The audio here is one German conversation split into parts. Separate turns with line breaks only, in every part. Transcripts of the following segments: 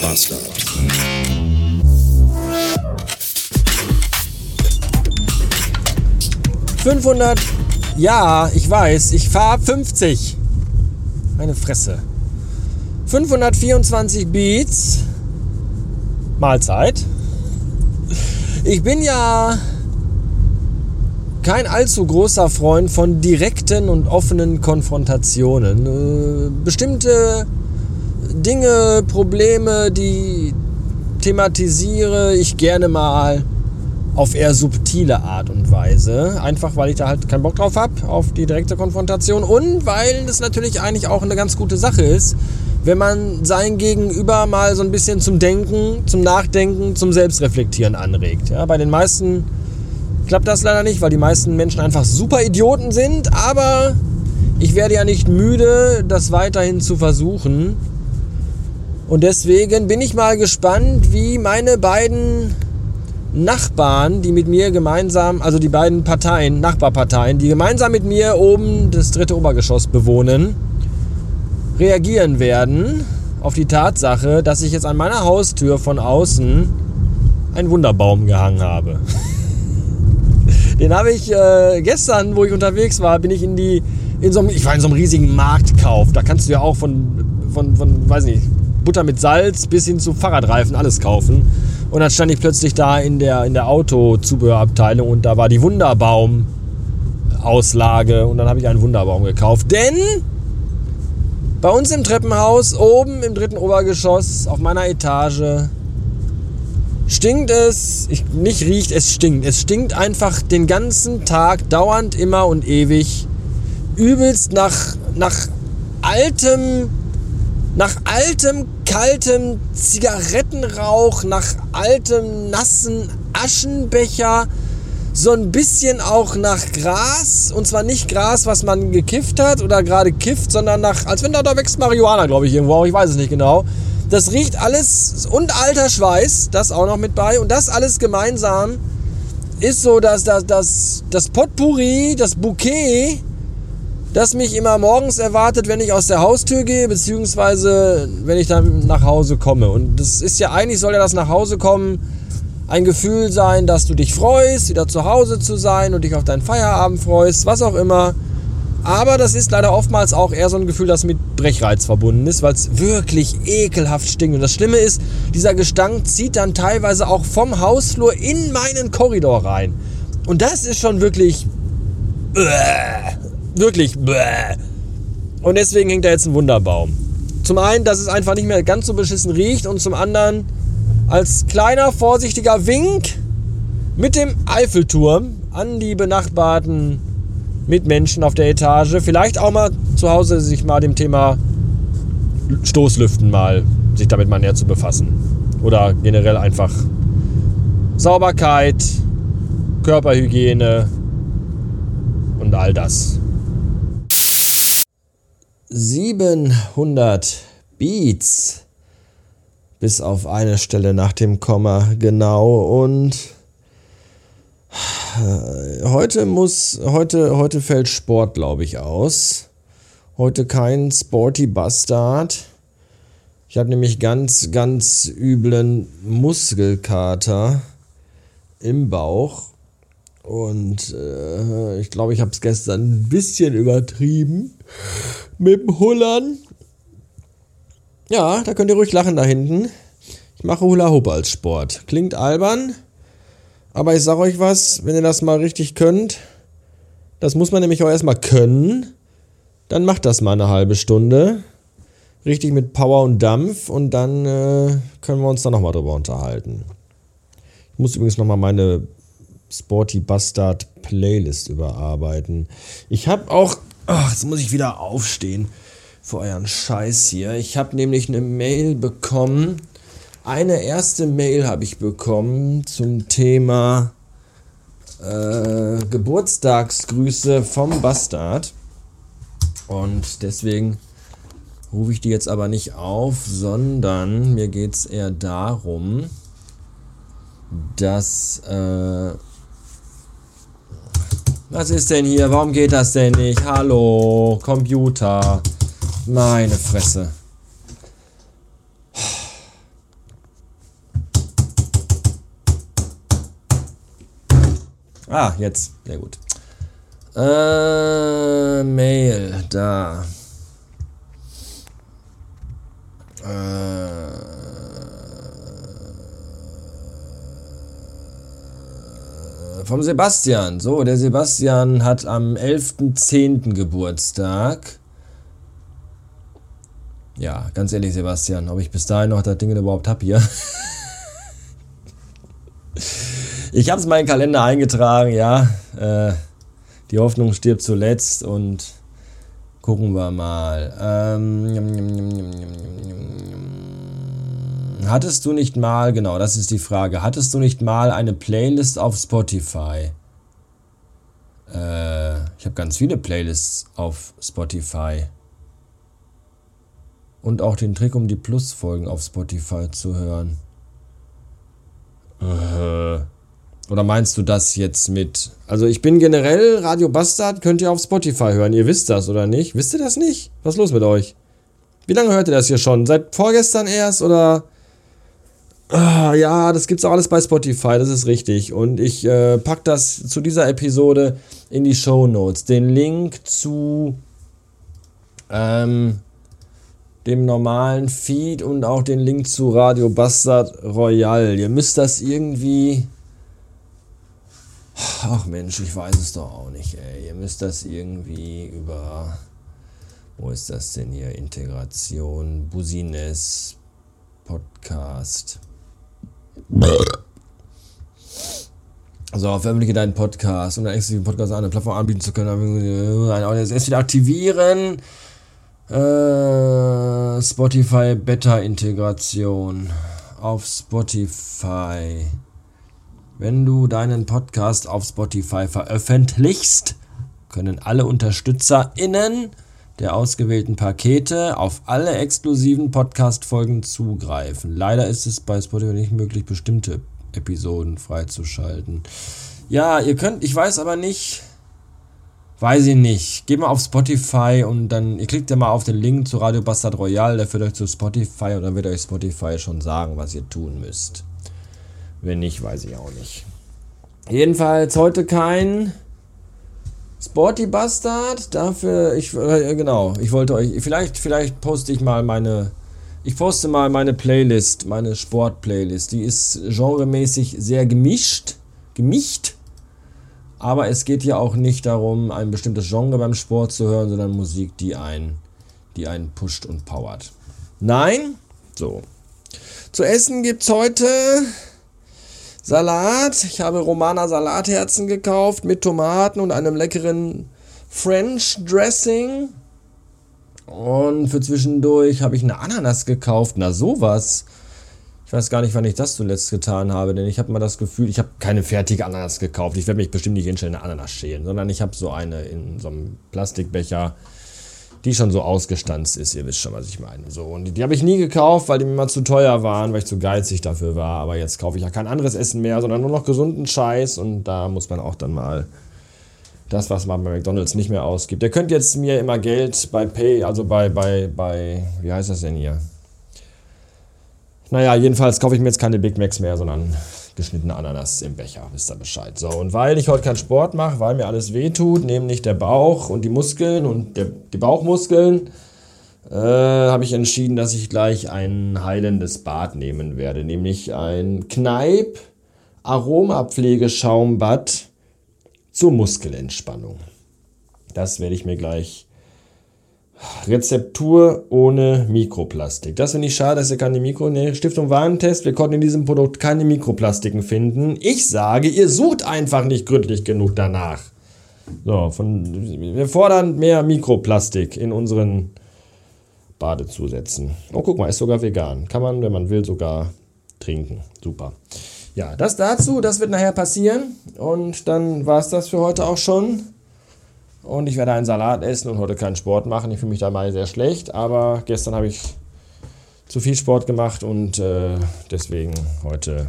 Bastard.
Fünfhundert. Ja, ich weiß. Ich fahre 50. Meine Fresse. 524 Beats. Mahlzeit. Ich bin ja kein allzu großer Freund von direkten und offenen Konfrontationen. Äh, bestimmte Dinge, Probleme, die thematisiere ich gerne mal auf eher subtile Art und Weise. Einfach weil ich da halt keinen Bock drauf habe, auf die direkte Konfrontation. Und weil es natürlich eigentlich auch eine ganz gute Sache ist, wenn man sein Gegenüber mal so ein bisschen zum Denken, zum Nachdenken, zum Selbstreflektieren anregt. Ja, bei den meisten klappt das leider nicht, weil die meisten Menschen einfach super Idioten sind. Aber ich werde ja nicht müde, das weiterhin zu versuchen. Und deswegen bin ich mal gespannt, wie meine beiden Nachbarn, die mit mir gemeinsam, also die beiden Parteien, Nachbarparteien, die gemeinsam mit mir oben das dritte Obergeschoss bewohnen, reagieren werden auf die Tatsache, dass ich jetzt an meiner Haustür von außen einen Wunderbaum gehangen habe. Den habe ich äh, gestern, wo ich unterwegs war, bin ich in die, in so einem, ich war in so einem riesigen Marktkauf. Da kannst du ja auch von, von, von, weiß nicht, Butter mit Salz bis hin zu Fahrradreifen alles kaufen. Und dann stand ich plötzlich da in der, in der Autozubehörabteilung und da war die Wunderbaum-Auslage und dann habe ich einen Wunderbaum gekauft. Denn bei uns im Treppenhaus, oben im dritten Obergeschoss, auf meiner Etage, stinkt es, ich, nicht riecht, es stinkt. Es stinkt einfach den ganzen Tag, dauernd, immer und ewig, übelst nach, nach altem, nach altem, kaltem Zigarettenrauch, nach altem, nassen Aschenbecher, so ein bisschen auch nach Gras. Und zwar nicht Gras, was man gekifft hat oder gerade kifft, sondern nach, als wenn da, da wächst Marihuana, glaube ich, irgendwo. Ich weiß es nicht genau. Das riecht alles und alter Schweiß, das auch noch mit bei. Und das alles gemeinsam ist so, dass das, das, das Potpourri, das Bouquet, das mich immer morgens erwartet, wenn ich aus der Haustür gehe, beziehungsweise wenn ich dann nach Hause komme. Und das ist ja eigentlich, soll ja das nach Hause kommen ein Gefühl sein, dass du dich freust, wieder zu Hause zu sein und dich auf deinen Feierabend freust, was auch immer. Aber das ist leider oftmals auch eher so ein Gefühl, das mit Brechreiz verbunden ist, weil es wirklich ekelhaft stinkt. Und das Schlimme ist, dieser Gestank zieht dann teilweise auch vom Hausflur in meinen Korridor rein. Und das ist schon wirklich. Wirklich. Bäh. Und deswegen hängt da jetzt ein Wunderbaum. Zum einen, dass es einfach nicht mehr ganz so beschissen riecht und zum anderen, als kleiner vorsichtiger Wink mit dem Eiffelturm an die benachbarten Mitmenschen auf der Etage. Vielleicht auch mal zu Hause sich mal dem Thema Stoßlüften mal sich damit mal näher zu befassen. Oder generell einfach Sauberkeit, Körperhygiene und all das. 700 Beats bis auf eine Stelle nach dem Komma genau und äh, heute muss heute heute fällt Sport glaube ich aus. Heute kein Sporty Bastard. Ich habe nämlich ganz ganz üblen Muskelkater im Bauch und äh, ich glaube, ich habe es gestern ein bisschen übertrieben mit dem Hullern. Ja, da könnt ihr ruhig lachen da hinten. Ich mache Hula Hoop als Sport. Klingt albern, aber ich sage euch was, wenn ihr das mal richtig könnt, das muss man nämlich auch erstmal können, dann macht das mal eine halbe Stunde. Richtig mit Power und Dampf und dann äh, können wir uns da nochmal drüber unterhalten. Ich muss übrigens nochmal meine Sporty Bastard Playlist überarbeiten. Ich habe auch. Ach, jetzt muss ich wieder aufstehen für euren Scheiß hier. Ich habe nämlich eine Mail bekommen. Eine erste Mail habe ich bekommen zum Thema äh, Geburtstagsgrüße vom Bastard. Und deswegen rufe ich die jetzt aber nicht auf, sondern mir geht es eher darum, dass... Äh, was ist denn hier? Warum geht das denn nicht? Hallo, Computer. Meine Fresse. Ah, jetzt. Sehr gut. Äh, Mail, da. Äh. Vom Sebastian. So, der Sebastian hat am 11.10. Geburtstag. Ja, ganz ehrlich, Sebastian, ob ich bis dahin noch das Ding überhaupt habe hier. ich habe es in meinen Kalender eingetragen, ja. Äh, die Hoffnung stirbt zuletzt und gucken wir mal. Ähm, hattest du nicht mal, genau, das ist die Frage, hattest du nicht mal eine Playlist auf Spotify? Äh, ich habe ganz viele Playlists auf Spotify. Und auch den Trick, um die Plus-Folgen auf Spotify zu hören. Äh. Oder meinst du das jetzt mit? Also ich bin generell Radio Bastard, könnt ihr auf Spotify hören. Ihr wisst das, oder nicht? Wisst ihr das nicht? Was ist los mit euch? Wie lange hört ihr das hier schon? Seit vorgestern erst oder? Ah, ja, das gibt's auch alles bei Spotify, das ist richtig. Und ich äh, pack das zu dieser Episode in die Show Notes. Den Link zu ähm, dem normalen Feed und auch den Link zu Radio Bastard Royal. Ihr müsst das irgendwie. Ach Mensch, ich weiß es doch auch nicht, ey. Ihr müsst das irgendwie über. Wo ist das denn hier? Integration, Busines, Podcast. So, veröffentliche deinen Podcast, um deinen exklusiven Podcast an eine Plattform anbieten zu können. Ein Audience erst wieder aktivieren. Äh, Spotify Beta-Integration auf Spotify. Wenn du deinen Podcast auf Spotify veröffentlichst, können alle UnterstützerInnen der ausgewählten Pakete auf alle exklusiven Podcast-Folgen zugreifen. Leider ist es bei Spotify nicht möglich, bestimmte Episoden freizuschalten. Ja, ihr könnt, ich weiß aber nicht, Weiß ich nicht. Geht mal auf Spotify und dann, ihr klickt ja mal auf den Link zu Radio Bastard Royal, der führt euch zu Spotify und dann wird euch Spotify schon sagen, was ihr tun müsst. Wenn nicht, weiß ich auch nicht. Jedenfalls heute kein Sporty Bastard. Dafür, ich, äh, genau, ich wollte euch, vielleicht, vielleicht poste ich mal meine, ich poste mal meine Playlist, meine Sport-Playlist. Die ist genremäßig sehr gemischt, gemischt aber es geht ja auch nicht darum, ein bestimmtes Genre beim Sport zu hören, sondern Musik, die einen, die einen pusht und powert. Nein? So. Zu essen gibt es heute Salat. Ich habe Romana Salatherzen gekauft mit Tomaten und einem leckeren French Dressing. Und für zwischendurch habe ich eine Ananas gekauft. Na sowas. Ich weiß gar nicht, wann ich das zuletzt getan habe, denn ich habe mal das Gefühl, ich habe keine fertige Ananas gekauft. Ich werde mich bestimmt nicht hinstellen, eine Ananas schälen, sondern ich habe so eine in so einem Plastikbecher, die schon so ausgestanzt ist. Ihr wisst schon, was ich meine. So, und die, die habe ich nie gekauft, weil die mir mal zu teuer waren, weil ich zu geizig dafür war. Aber jetzt kaufe ich ja kein anderes Essen mehr, sondern nur noch gesunden Scheiß. Und da muss man auch dann mal das, was man bei McDonalds nicht mehr ausgibt. Ihr könnt jetzt mir immer Geld bei Pay, also bei, bei, bei, wie heißt das denn hier? Naja, jedenfalls kaufe ich mir jetzt keine Big Macs mehr, sondern geschnittene Ananas im Becher. Wisst ihr Bescheid. So, und weil ich heute keinen Sport mache, weil mir alles wehtut, nämlich der Bauch und die Muskeln und der, die Bauchmuskeln, äh, habe ich entschieden, dass ich gleich ein heilendes Bad nehmen werde. Nämlich ein Kneipp Aromapflegeschaumbad zur Muskelentspannung. Das werde ich mir gleich Rezeptur ohne Mikroplastik. Das finde ich schade, dass ihr keine Mikro... Ne, Stiftung Warentest, wir konnten in diesem Produkt keine Mikroplastiken finden. Ich sage, ihr sucht einfach nicht gründlich genug danach. So, von, wir fordern mehr Mikroplastik in unseren Badezusätzen. Oh, guck mal, ist sogar vegan. Kann man, wenn man will, sogar trinken. Super. Ja, das dazu, das wird nachher passieren. Und dann war es das für heute auch schon. Und ich werde einen Salat essen und heute keinen Sport machen. Ich fühle mich dabei sehr schlecht, aber gestern habe ich zu viel Sport gemacht und äh, deswegen heute.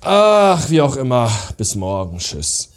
Ach, wie auch immer. Bis morgen. Tschüss.